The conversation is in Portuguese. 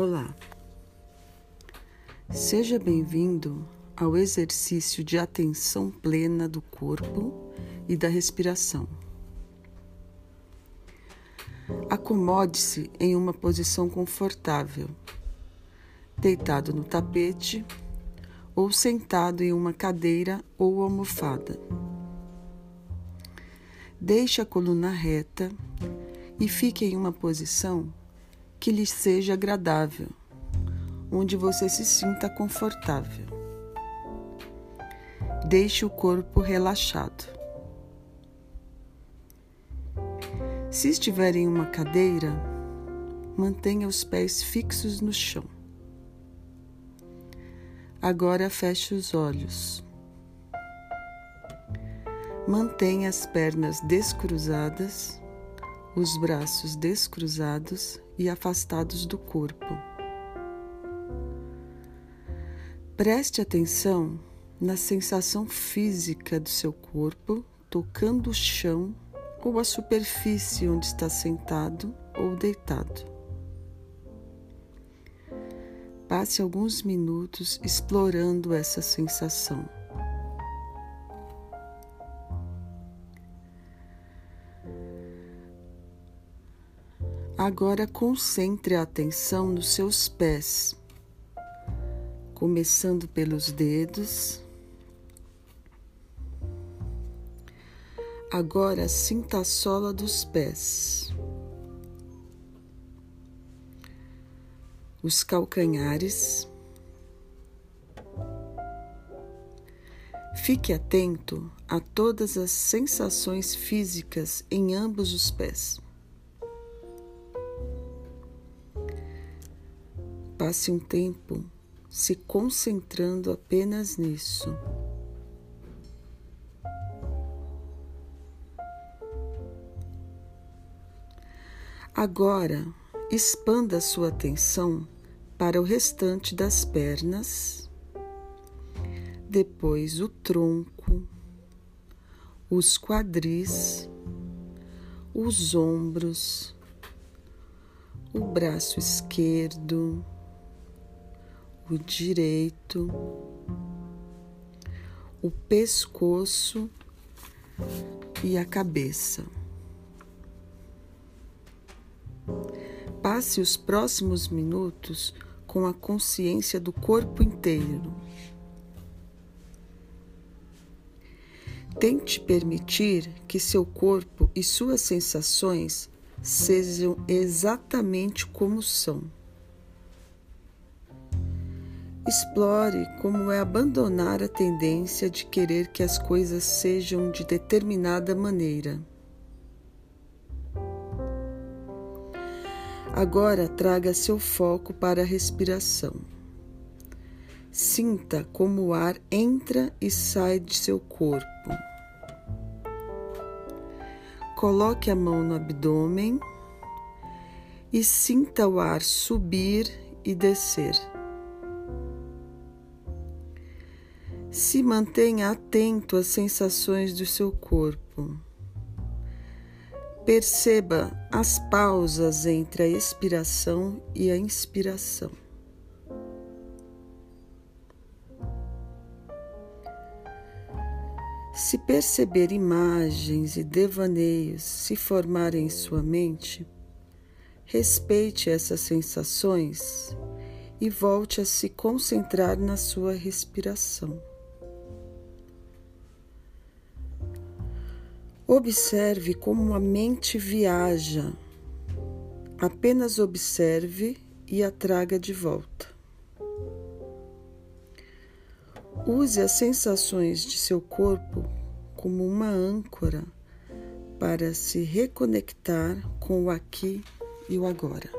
Olá, seja bem-vindo ao exercício de atenção plena do corpo e da respiração. Acomode-se em uma posição confortável, deitado no tapete ou sentado em uma cadeira ou almofada. Deixe a coluna reta e fique em uma posição que lhe seja agradável, onde você se sinta confortável. Deixe o corpo relaxado. Se estiver em uma cadeira, mantenha os pés fixos no chão. Agora feche os olhos. Mantenha as pernas descruzadas, os braços descruzados e afastados do corpo. Preste atenção na sensação física do seu corpo tocando o chão ou a superfície onde está sentado ou deitado. Passe alguns minutos explorando essa sensação. Agora concentre a atenção nos seus pés, começando pelos dedos. Agora sinta a sola dos pés, os calcanhares. Fique atento a todas as sensações físicas em ambos os pés. Passe um tempo se concentrando apenas nisso. Agora, expanda sua atenção para o restante das pernas, depois o tronco, os quadris, os ombros, o braço esquerdo o direito, o pescoço e a cabeça. Passe os próximos minutos com a consciência do corpo inteiro. Tente permitir que seu corpo e suas sensações sejam exatamente como são. Explore como é abandonar a tendência de querer que as coisas sejam de determinada maneira. Agora traga seu foco para a respiração. Sinta como o ar entra e sai de seu corpo. Coloque a mão no abdômen e sinta o ar subir e descer. Se mantenha atento às sensações do seu corpo. Perceba as pausas entre a expiração e a inspiração. Se perceber imagens e devaneios se formarem em sua mente, respeite essas sensações e volte a se concentrar na sua respiração. Observe como a mente viaja. Apenas observe e a traga de volta. Use as sensações de seu corpo como uma âncora para se reconectar com o aqui e o agora.